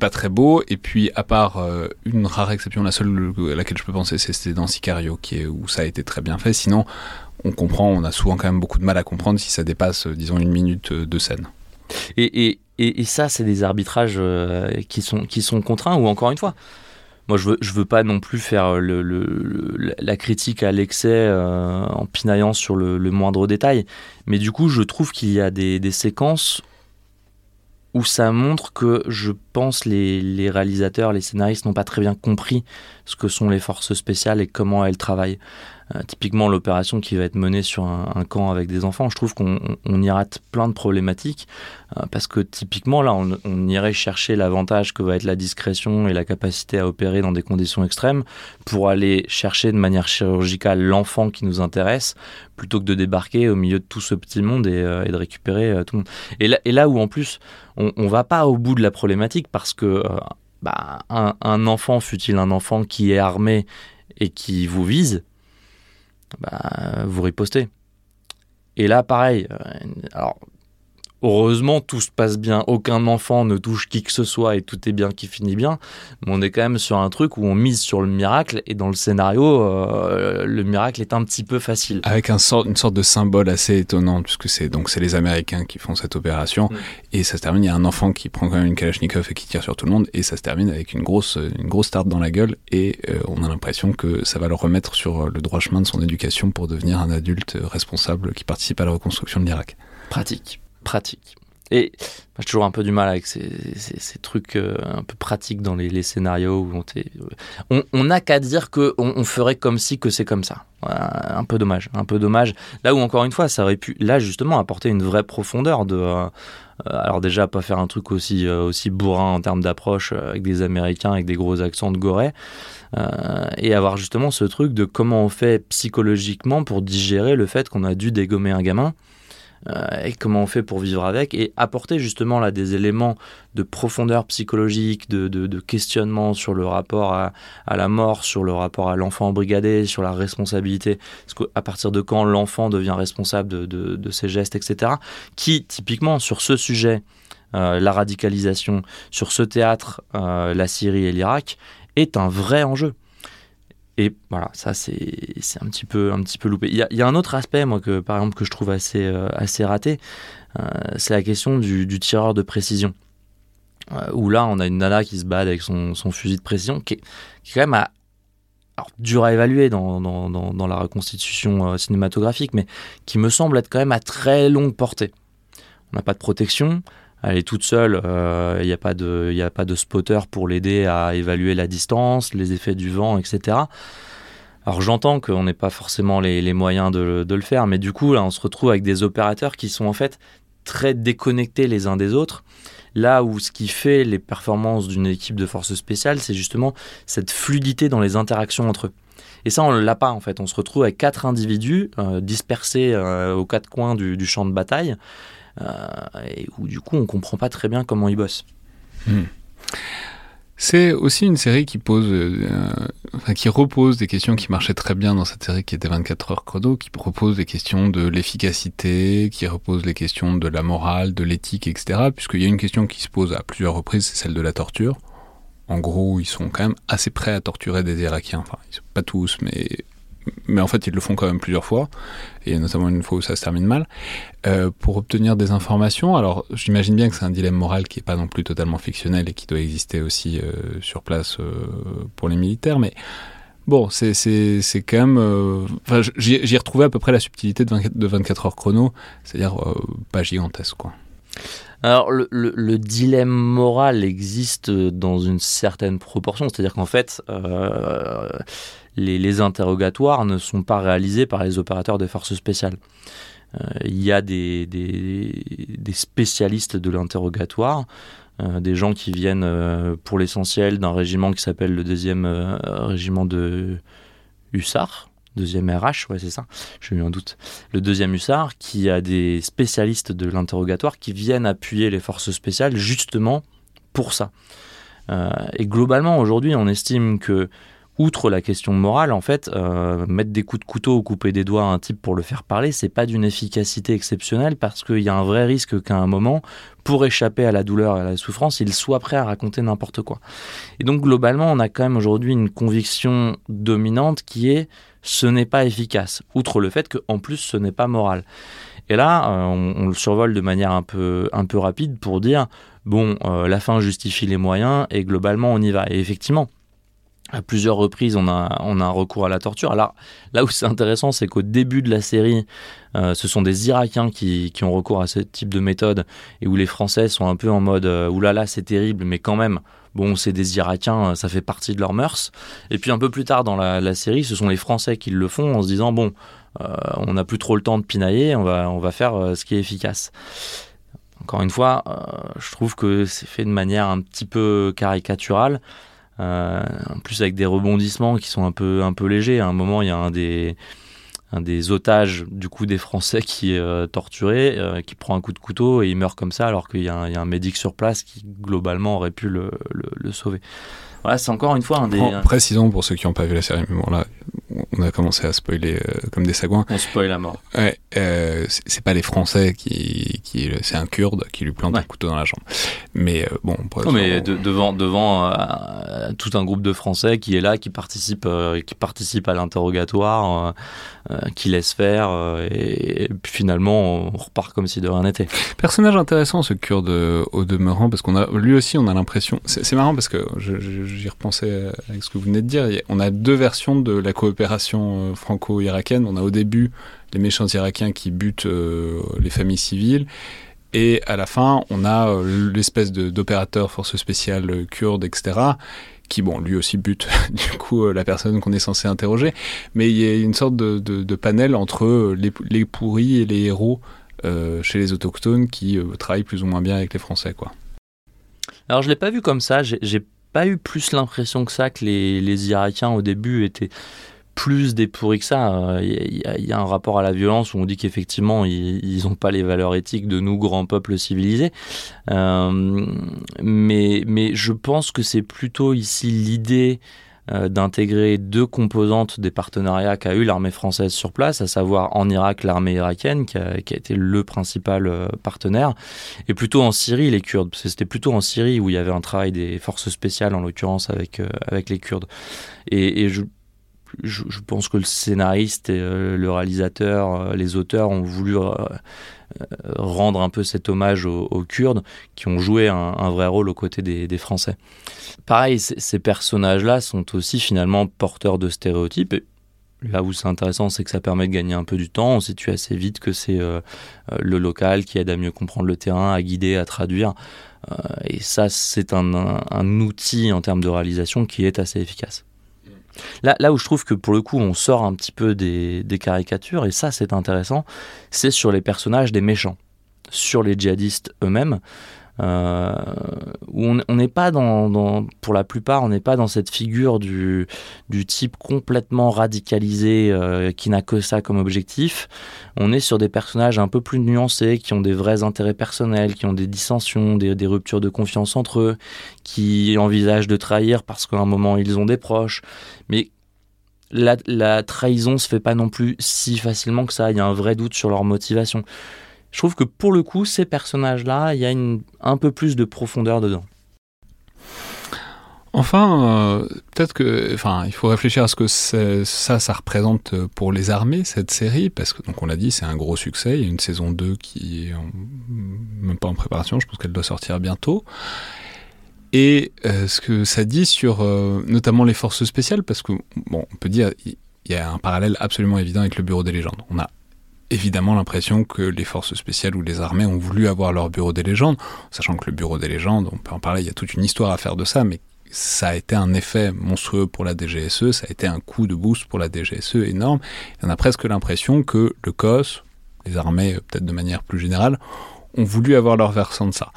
pas, très beau. Et puis, à part une rare exception, la seule à laquelle je peux penser, c'est dans Sicario, qui est, où ça a été très bien fait. Sinon, on comprend, on a souvent quand même beaucoup de mal à comprendre si ça dépasse, euh, disons, une minute euh, de scène. Et, et, et, ça, c'est des arbitrages euh, qui, sont, qui sont contraints, ou encore une fois, moi je veux, je veux pas non plus faire le, le, la critique à l'excès en pinaillant sur le, moindre détail, mais du coup, je trouve qu'il y a des, séquences où ça montre que je pense les réalisateurs, les scénaristes n'ont pas très bien compris ce que sont les forces spéciales et comment elles travaillent. Euh, typiquement, l'opération qui va être menée sur un, camp avec des enfants, je trouve qu'on y rate plein de problématiques euh, parce que typiquement, là, on, irait chercher l'avantage que va être la discrétion et la capacité à opérer dans des conditions extrêmes pour aller chercher de manière chirurgicale l'enfant qui nous intéresse plutôt que de débarquer au milieu de tout ce petit monde et, euh, de récupérer tout le monde. Et là, où en plus, on, ne va pas au bout de la problématique parce que bah, un, enfant, fut-il un enfant qui est armé et qui vous vise, bah, vous ripostez. Et là, pareil. Euh, alors, Heureusement, tout se passe bien, aucun enfant ne touche qui que ce soit et tout est bien qui finit bien. Mais on est quand même sur un truc où on mise sur le miracle et dans le scénario, euh, le miracle est un petit peu facile. Avec un sort, une sorte de symbole assez étonnant, puisque c'est donc c'est les Américains qui font cette opération mm. et ça se termine. Il y a un enfant qui prend quand même une Kalachnikov et qui tire sur tout le monde et ça se termine avec une grosse une grosse tarte dans la gueule et euh, on a l'impression que ça va le remettre sur le droit chemin de son éducation pour devenir un adulte responsable qui participe à la reconstruction de l'Irak. Pratique pratique. Et j'ai toujours un peu du mal avec ces, trucs euh, un peu pratiques dans les, scénarios où on n'a qu'à dire qu'on on ferait comme si que c'est comme ça. un peu dommage, un peu dommage. Là où encore une fois, ça aurait pu, là justement, apporter une vraie profondeur de. Euh, alors déjà, pas faire un truc aussi aussi bourrin en termes d'approche avec des Américains avec des gros accents de Gorée, et avoir justement ce truc de comment on fait psychologiquement pour digérer le fait qu'on a dû dégommer un gamin euh, et comment on fait pour vivre avec et apporter justement là des éléments de profondeur psychologique, de, questionnement sur le rapport à, la mort, sur le rapport à l'enfant embrigadé, sur la responsabilité, à partir de quand l'enfant devient responsable de, de, ses gestes, etc. Qui typiquement sur ce sujet, euh, la radicalisation, sur ce théâtre, euh, la Syrie et l'Irak, est un vrai enjeu. Et voilà, ça c'est un petit peu un petit peu loupé. Il y, a, un autre aspect moi que par exemple que je trouve assez euh, assez raté, euh, c'est la question du, tireur de précision. Euh, où là on a une nana qui se bat avec son, son fusil de précision, qui est, qui quand même à, alors, dur à évaluer dans, dans, dans la reconstitution cinématographique, mais qui me semble être quand même à très longue portée. On n'a pas de protection, elle est toute seule, il euh, n'y a, pas de, a pas de spotter pour l'aider à évaluer la distance, les effets du vent, etc. Alors j'entends qu'on n'ait pas forcément les, moyens de, le faire, mais du coup là on se retrouve avec des opérateurs qui sont en fait très déconnectés les uns des autres. Là où ce qui fait les performances d'une équipe de forces spéciales, c'est justement cette fluidité dans les interactions entre eux. Et ça, on ne l'a pas en fait. On se retrouve avec quatre individus euh, dispersés euh, aux quatre coins du, champ de bataille, et où du coup on comprend pas très bien comment ils bossent. Hmm. C'est aussi une série qui pose, euh, qui repose des questions qui marchaient très bien dans cette série qui était 24 heures chrono, qui repose des questions de l'efficacité, qui repose les questions de la morale, de l'éthique, etc. Puisqu'il y a une question qui se pose à plusieurs reprises, c'est celle de la torture. En gros, ils sont quand même assez prêts à torturer des Irakiens. Enfin, pas tous, mais mais en fait ils le font quand même plusieurs fois, et notamment une fois où ça se termine mal, euh, pour obtenir des informations. Alors j'imagine bien que c'est un dilemme moral qui n'est pas non plus totalement fictionnel et qui doit exister aussi euh, sur place euh, pour les militaires, mais bon, c'est quand même... J'y ai retrouvé à peu près la subtilité de 24, de 24 heures chrono, c'est-à-dire pas gigantesque. quoi. Alors le, dilemme moral existe dans une certaine proportion, c'est-à-dire qu'en fait, les, interrogatoires ne sont pas réalisés par les opérateurs des forces spéciales. Euh, il y a des, spécialistes de l'interrogatoire, euh, des gens qui viennent euh, pour l'essentiel d'un régiment qui s'appelle le deuxième régiment de Hussards, deuxième RH, ouais c'est ça, j'ai eu un doute, le deuxième hussard, qui a des spécialistes de l'interrogatoire qui viennent appuyer les forces spéciales justement pour ça. et globalement, aujourd'hui, on estime que outre la question morale, en fait, euh, mettre des coups de couteau ou couper des doigts à un type pour le faire parler, c'est pas d'une efficacité exceptionnelle parce qu'il y a un vrai risque qu'à un moment, pour échapper à la douleur et à la souffrance, il soit prêt à raconter n'importe quoi. Et donc globalement, on a quand même aujourd'hui une conviction dominante qui est ce n'est pas efficace, outre le fait qu'en plus ce n'est pas moral. Et là, euh, on, le survole de manière un peu, rapide pour dire bon, euh, la fin justifie les moyens et globalement on y va. Et effectivement, à plusieurs reprises, on a, on a un recours à la torture. Alors là où c'est intéressant, c'est qu'au début de la série, euh, ce sont des Irakiens qui, qui, ont recours à ce type de méthode et où les Français sont un peu en mode euh, oulala, c'est terrible, mais quand même, bon, c'est des Irakiens, ça fait partie de leurs mœurs. Et puis un peu plus tard dans la, série, ce sont les Français qui le font en se disant bon, euh, on n'a plus trop le temps de pinailler, on va, on va faire ce qui est efficace. Encore une fois, je trouve que c'est fait de manière un petit peu caricaturale. Euh, en plus avec des rebondissements qui sont un peu, un peu légers. À un moment, il y a un des, un des otages du coup des Français qui est euh, torturé, euh, qui prend un coup de couteau et il meurt comme ça alors qu'il y, a un médic sur place qui globalement aurait pu le, le sauver. Voilà, c'est encore une fois un des. précisons pour ceux qui n'ont pas vu la série, mais bon là, on a commencé à spoiler euh, comme des sagouins. On spoil à mort. Ouais, euh, c'est pas les Français qui, qui c'est un Kurde qui lui plante un couteau dans la jambe. Mais euh, bon. Non, mais devant devant tout un groupe de Français qui est là, qui participe qui participe à l'interrogatoire, qui laisse faire, et, puis finalement on repart comme si de rien n'était. Personnage intéressant ce Kurde au demeurant parce qu'on a lui aussi on a l'impression. C'est marrant parce que j'y repensais avec ce que vous venez de dire. On a deux versions de la coopération opération euh, franco-irakienne. On a au début les méchants irakiens qui butent euh, les familles civiles. Et à la fin, on a euh, l'espèce d'opérateur force spéciale euh, kurde, etc., qui, bon, lui aussi bute, du coup, la personne qu'on est censé interroger. Mais il y a une sorte de, panel entre les, pourris et les héros chez les autochtones qui travaillent plus ou moins bien avec les Français. Alors, je l'ai pas vu comme ça. Pas eu plus l'impression que ça que les, les Irakiens au début étaient plus des pourris que ça. Il y, a un rapport à la violence où on dit qu'effectivement, ils n'ont pas les valeurs éthiques de nous, grands peuples civilisés. Euh, mais je pense que c'est plutôt ici l'idée euh, d'intégrer deux composantes des partenariats qu'a eu l'armée française sur place, à savoir en Irak l'armée irakienne qui a, été le principal euh, partenaire, et plutôt en Syrie les Kurdes, parce que c'était plutôt en Syrie où il y avait un travail des forces spéciales en l'occurrence avec, avec les Kurdes. Et je, je, pense que le scénariste, et, euh, le réalisateur, euh, les auteurs ont voulu euh, rendre un peu cet hommage aux, Kurdes qui ont joué un, vrai rôle aux côtés des, Français. Pareil, ces personnages-là sont aussi finalement porteurs de stéréotypes. là où c'est intéressant, c'est que ça permet de gagner un peu du temps. On situe assez vite que c'est le local qui aide à mieux comprendre le terrain, à guider, à traduire. et ça, c'est un outil en termes de réalisation qui est assez efficace. Là, là où je trouve que pour le coup on sort un petit peu des, des caricatures, et ça c'est intéressant, c'est sur les personnages des méchants, sur les djihadistes eux-mêmes. Euh, où on n'est pas dans, pour la plupart, on n'est pas dans cette figure du, type complètement radicalisé euh, qui n'a que ça comme objectif. On est sur des personnages un peu plus nuancés, qui ont des vrais intérêts personnels, qui ont des dissensions, des, des ruptures de confiance entre eux, qui envisagent de trahir parce qu'à un moment ils ont des proches. Mais la, la trahison se fait pas non plus si facilement que ça. Il y a un vrai doute sur leur motivation je trouve que pour le coup, ces personnages-là, il y a un peu plus de profondeur dedans. Enfin, euh, peut-être que, enfin, il faut réfléchir à ce que ça, ça représente pour les armées cette série, parce que donc on l'a dit, c'est un gros succès. Il y a une saison 2 qui est même pas en préparation. Je pense qu'elle doit sortir bientôt. Et euh, ce que ça dit sur euh, notamment les forces spéciales, parce que bon, on peut dire il y a un parallèle absolument évident avec le Bureau des légendes. On a évidemment l'impression que les forces spéciales ou les armées ont voulu avoir leur bureau des légendes, sachant que le bureau des légendes, on peut en parler, il y a toute une histoire à faire de ça, mais ça a été un effet monstrueux pour la DGSE, ça a été un coup de boost pour la DGSE énorme. On a presque l'impression que le COS, les armées peut-être de manière plus générale, ont voulu avoir leur versant de ça.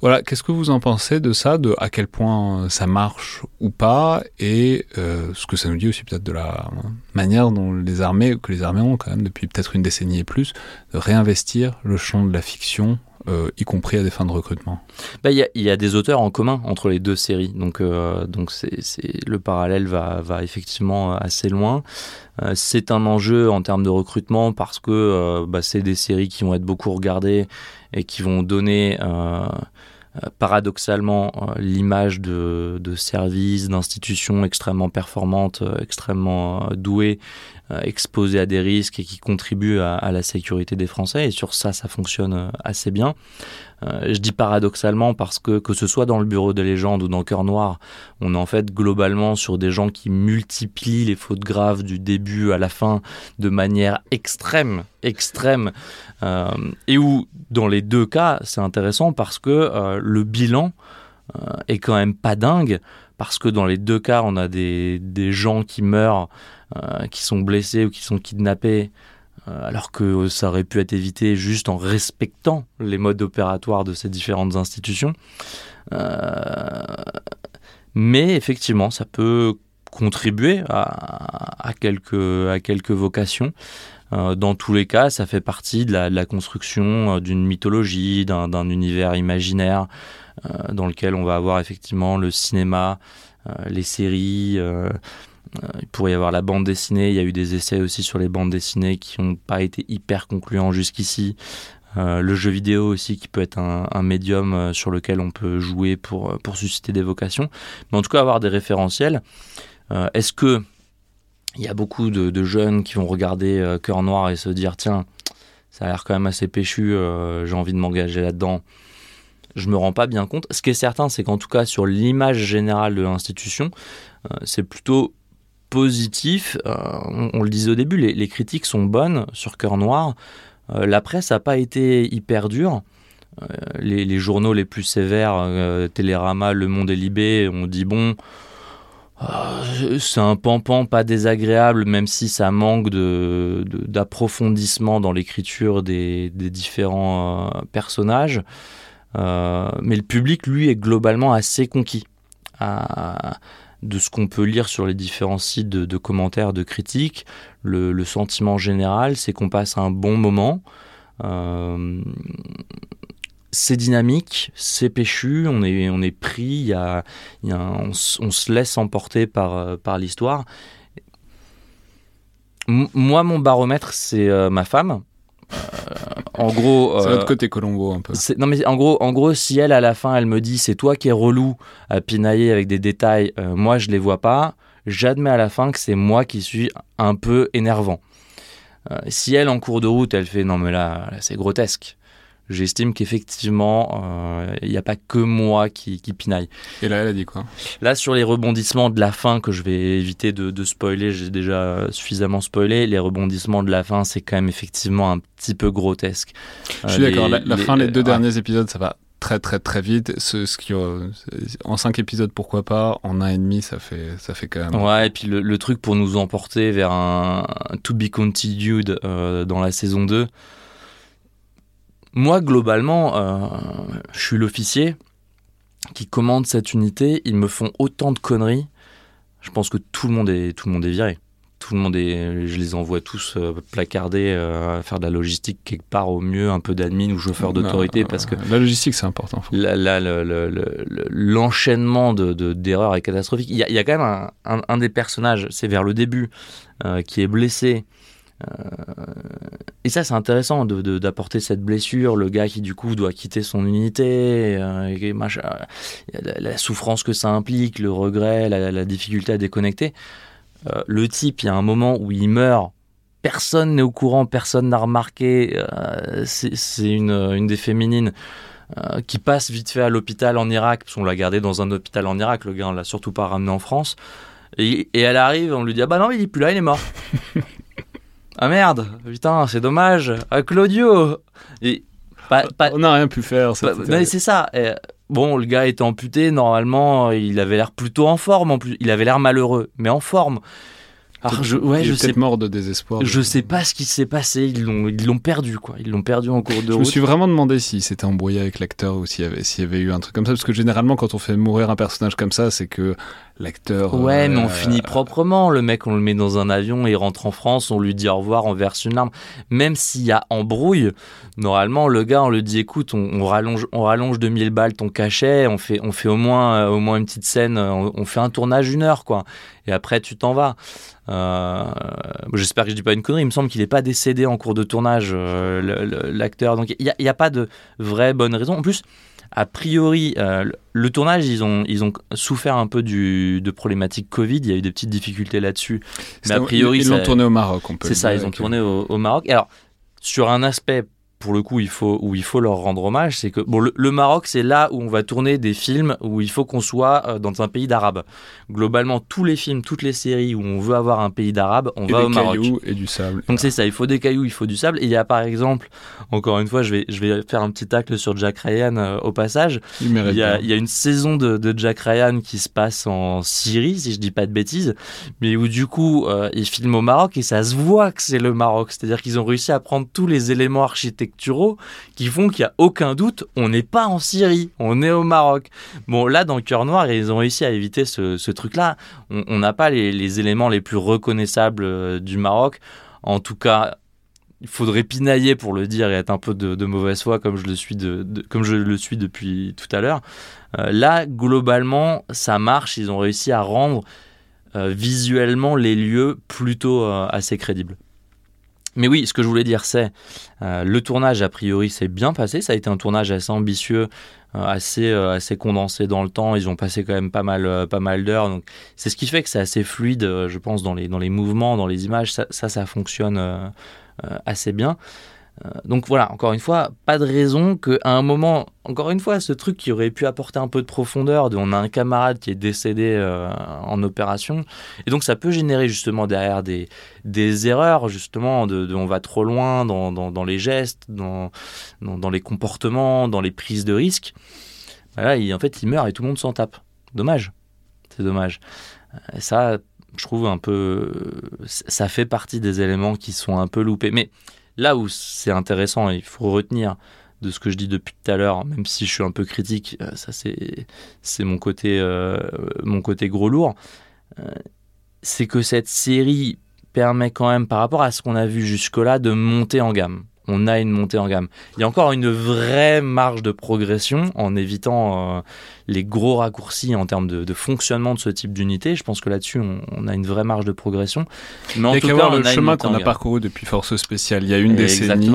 Voilà, qu'est-ce que vous en pensez de ça, de à quel point ça marche ou pas, et euh, ce que ça nous dit aussi peut-être de la manière dont les armées, que les armées ont quand même depuis peut-être une décennie et plus, de réinvestir le champ de la fiction euh, y compris à des fins de recrutement bah, Il y, a des auteurs en commun entre les deux séries, donc, euh, donc c'est, le parallèle va, va, effectivement assez loin. c'est un enjeu en termes de recrutement parce que bah, c'est des séries qui vont être beaucoup regardées et qui vont donner euh, paradoxalement euh, l'image de, services, d'institutions extrêmement performantes, euh, extrêmement douées, exposées à des risques et qui contribuent à, la sécurité des Français. Et sur ça, ça fonctionne assez bien. je dis paradoxalement parce que que ce soit dans le Bureau des légendes ou dans Cœur Noir, on est en fait globalement sur des gens qui multiplient les fautes graves du début à la fin de manière extrême, extrême. Euh, et où, dans les deux cas, c'est intéressant parce que euh, le bilan euh, est quand même pas dingue, parce que dans les deux cas, on a des, des gens qui meurent, qui sont blessés ou qui sont kidnappés, alors que ça aurait pu être évité juste en respectant les modes opératoires de ces différentes institutions. mais effectivement, ça peut contribuer à, quelques, à quelques vocations. Euh, dans tous les cas, ça fait partie de la, construction euh, d'une mythologie, d'un univers imaginaire euh, dans lequel on va avoir effectivement le cinéma, les séries. Il pourrait y avoir la bande dessinée. Il y a eu des essais aussi sur les bandes dessinées qui n'ont pas été hyper concluants jusqu'ici. le jeu vidéo aussi qui peut être un, médium sur lequel on peut jouer pour, pour susciter des vocations. Mais en tout cas, avoir des référentiels. Est-ce que il y a beaucoup de, jeunes qui vont regarder euh, Cœur Noir et se dire tiens, ça a l'air quand même assez péchu, euh, j'ai envie de m'engager là-dedans. Je me rends pas bien compte. Ce qui est certain, c'est qu'en tout cas, sur l'image générale de l'institution, euh, c'est plutôt positif. On, le disait au début, les, critiques sont bonnes sur Cœur Noir. la presse n'a pas été hyper dure. les, journaux les plus sévères, Télérama, Le Monde et Libé, ont dit bon, c'est un pampan pas désagréable, même si ça manque d'approfondissement dans l'écriture des, différents personnages. mais le public, lui, est globalement assez conquis de ce qu'on peut lire sur les différents sites de, commentaires, de critiques. Le, sentiment général, c'est qu'on passe un bon moment. Euh, c'est dynamique, c'est péchu, on est, on est pris, y a, on, se laisse emporter par, par l'histoire. moi, mon baromètre, c'est euh, ma femme. Euh, en gros, c'est l'autre côté Colombo un peu. Non mais en gros, en gros, si elle à la fin, elle me dit c'est toi qui es relou à pinailler avec des détails, euh, moi je les vois pas. J'admets à la fin que c'est moi qui suis un peu énervant. Euh, si elle en cours de route, elle fait non mais là c'est grotesque j'estime qu'effectivement, euh, il n'y a pas que moi qui, qui, pinaille. Et là, elle a dit quoi? Là, sur les rebondissements de la fin, que je vais éviter de, spoiler, j'ai déjà suffisamment spoilé, les rebondissements de la fin, c'est quand même effectivement un petit peu grotesque. Je suis d'accord, la, fin, les deux derniers épisodes, ça va très très très vite. Ce, ce qui, euh, en cinq épisodes, pourquoi pas? En un et demi, ça fait, ça fait quand même. Ouais, et puis le, truc pour nous emporter vers un, To Be Continued euh, dans la saison 2, moi, globalement, euh, je suis l'officier qui commande cette unité. Ils me font autant de conneries. Je pense que tout le monde est, tout le monde est viré. Tout le monde est, je les envoie tous euh, placardés euh, faire de la logistique quelque part au mieux, un peu d'admin ou chauffeur d'autorité parce que la logistique c'est important. L'enchaînement de, d'erreurs est catastrophique. Il y, a, il y a quand même un, un des personnages, c'est vers le début, qui est blessé euh, et ça, c'est intéressant d'apporter de, cette blessure, le gars qui du coup doit quitter son unité, euh, la, souffrance que ça implique, le regret, la, difficulté à déconnecter. Euh, le type, il y a un moment où il meurt, personne n'est au courant, personne n'a remarqué, c'est une, une, des féminines. qui passe vite fait à l'hôpital en Irak, parce qu'on l'a gardé dans un hôpital en Irak, le gars on l'a surtout pas ramené en France. Et, et, elle arrive, on lui dit ah bah non il est plus là, il est mort. Ah merde, putain, c'est dommage. Ah Claudio Et, On n'a rien pu faire. mais c'est ça. bon, le gars était amputé, normalement, il avait l'air plutôt en forme en plus. Il avait l'air malheureux, mais en forme. Alors, je, ouais, je sais mort de désespoir. Je sais pas ce qui s'est passé. Ils l'ont, ils l'ont perdu, quoi. Ils l'ont perdu en cours de route. Je me suis vraiment demandé s'il s'était embrouillé avec l'acteur ou s'il y avait, s'il y avait eu un truc comme ça, parce que généralement, quand on fait mourir un personnage comme ça, c'est que l'acteur. Ouais, mais on euh, finit proprement. Le mec, on le met dans un avion, il rentre en France, on lui dit au revoir, on verse une larme. Même s'il y a embrouille, normalement, le gars, on le dit écoute, on, rallonge, on rallonge 2000 balles ton cachet, on fait, on fait au moins, euh, au moins une petite scène, on, fait un tournage une heure, quoi. Et après, tu t'en vas. Euh, j'espère que je dis pas une connerie. Il me semble qu'il n'est pas décédé en cours de tournage, l'acteur. Donc il n'y a, a, pas de vraie bonne raison. En plus, a priori, euh, le tournage, ils ont, ils ont souffert un peu du, de problématiques Covid. Il y a eu des petites difficultés là-dessus. Mais a priori, ils l'ont tourné au Maroc. on peut C'est ça, ils ont tourné au, au, Maroc. Alors, sur un aspect pour le coup, il faut, où il faut leur rendre hommage, c'est que bon, le, Maroc, c'est là où on va tourner des films où il faut qu'on soit euh, dans un pays d'arabe. Globalement, tous les films, toutes les séries où on veut avoir un pays d'arabe, on va au Maroc. Des cailloux et du sable. Donc c'est ça, il faut des cailloux, il faut du sable. Et il y a par exemple, encore une fois, je vais, je vais faire un petit tacle sur Jack Ryan euh, au passage. Il, il, y a, il, y a, une saison de, de, Jack Ryan qui se passe en Syrie, si je dis pas de bêtises, mais où du coup, euh, il filme au Maroc et ça se voit que c'est le Maroc. C'est-à-dire qu'ils ont réussi à prendre tous les éléments architecturaux qui font qu'il n'y a aucun doute, on n'est pas en Syrie, on est au Maroc. Bon, là, dans cœur noir, ils ont réussi à éviter ce, truc-là. On n'a pas les, éléments les plus reconnaissables euh, du Maroc. En tout cas, il faudrait pinailler pour le dire et être un peu de, mauvaise foi comme je le suis, de, comme je le suis depuis tout à l'heure. Euh, là, globalement, ça marche. Ils ont réussi à rendre euh, visuellement les lieux plutôt assez crédibles. Mais oui, ce que je voulais dire, c'est euh, le tournage, a priori, s'est bien passé. Ça a été un tournage assez ambitieux, euh, assez, euh, assez condensé dans le temps. Ils ont passé quand même pas mal, pas mal d'heures. Donc, c'est ce qui fait que c'est assez fluide, je pense, dans les, dans les mouvements, dans les images. Ça, ça, fonctionne assez bien. Euh, donc voilà, encore une fois, pas de raison qu'à un moment, encore une fois, ce truc qui aurait pu apporter un peu de profondeur, de on a un camarade qui est décédé euh, en opération, et donc ça peut générer justement derrière des, des erreurs, justement, de, on va trop loin dans, dans, les gestes, dans, dans, les comportements, dans les prises de risques. Voilà, il, en fait, il meurt et tout le monde s'en tape. Dommage. C'est dommage. Et ça, je trouve un peu. Ça fait partie des éléments qui sont un peu loupés. Mais là où c'est intéressant, il faut retenir de ce que je dis depuis tout à l'heure, même si je suis un peu critique, euh, ça c'est c'est mon côté euh, mon côté gros lourd, euh, c'est que cette série permet quand même par rapport à ce qu'on a vu jusque-là de monter en gamme on a une montée en gamme. Il y a encore une vraie marge de progression en évitant euh, les gros raccourcis en termes de, fonctionnement de ce type d'unité. Je pense que là-dessus, on, a une vraie marge de progression. Mais en il y a tout le chemin qu'on a parcouru depuis Force Spéciale. Il y a une décennie.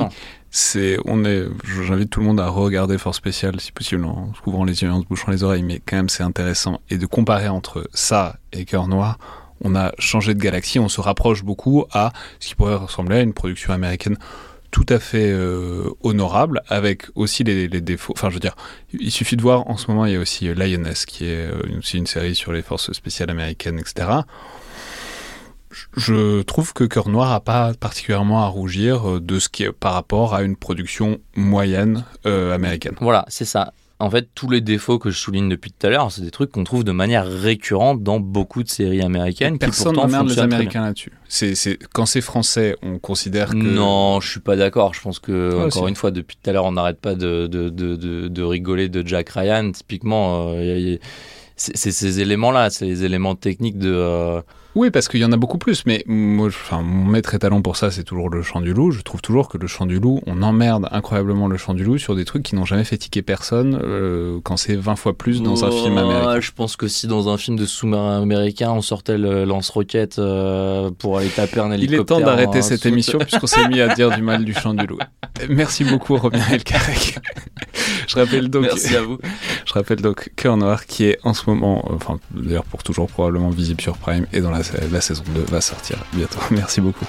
C'est, on est, j'invite tout le monde à regarder Force Spéciale, si possible, en se couvrant les yeux, en se bouchant les oreilles, mais quand même, c'est intéressant. Et de comparer entre ça et Cœur Noir, on a changé de galaxie, on se rapproche beaucoup à ce qui pourrait ressembler à une production américaine tout à fait euh, honorable, avec aussi les, défauts. Enfin, je veux dire, il suffit de voir, en ce moment, il y a aussi Lioness, qui est euh, aussi une série sur les forces spéciales américaines, etc. Je trouve que Cœur Noir n'a pas particulièrement à rougir euh, de ce qui est par rapport à une production moyenne américaine. Voilà, c'est ça en fait, tous les défauts que je souligne depuis tout à l'heure, c'est des trucs qu'on trouve de manière récurrente dans beaucoup de séries américaines. Personne n'emmerde les Américains là-dessus. C'est, quand c'est français, on considère que. Non, je suis pas d'accord. Je pense que, encore une fois, depuis tout à l'heure, on n'arrête pas de, de, de, de, rigoler de Jack Ryan. Typiquement, euh, c'est ces éléments-là, c'est les éléments techniques de. Euh, oui, parce qu'il y en a beaucoup plus, mais moi, enfin, mon maître étalon pour ça, c'est toujours le chant du loup. Je trouve toujours que le chant du loup, on emmerde incroyablement le chant du loup sur des trucs qui n'ont jamais fait tiquer personne euh, quand c'est 20 fois plus dans un film américain. Je pense que si dans un film de sous-marin américain, on sortait le lance-roquette euh, pour aller taper un hélicoptère. Il est temps d'arrêter cette émission puisqu'on s'est mis à dire du mal du chant du loup. Merci beaucoup, Robin Elkarek. je rappelle donc. Merci à vous. Je rappelle donc Cœur Noir qui est en ce moment, enfin, d'ailleurs pour toujours probablement visible sur Prime et dans la la saison 2 va sortir bientôt. Merci beaucoup.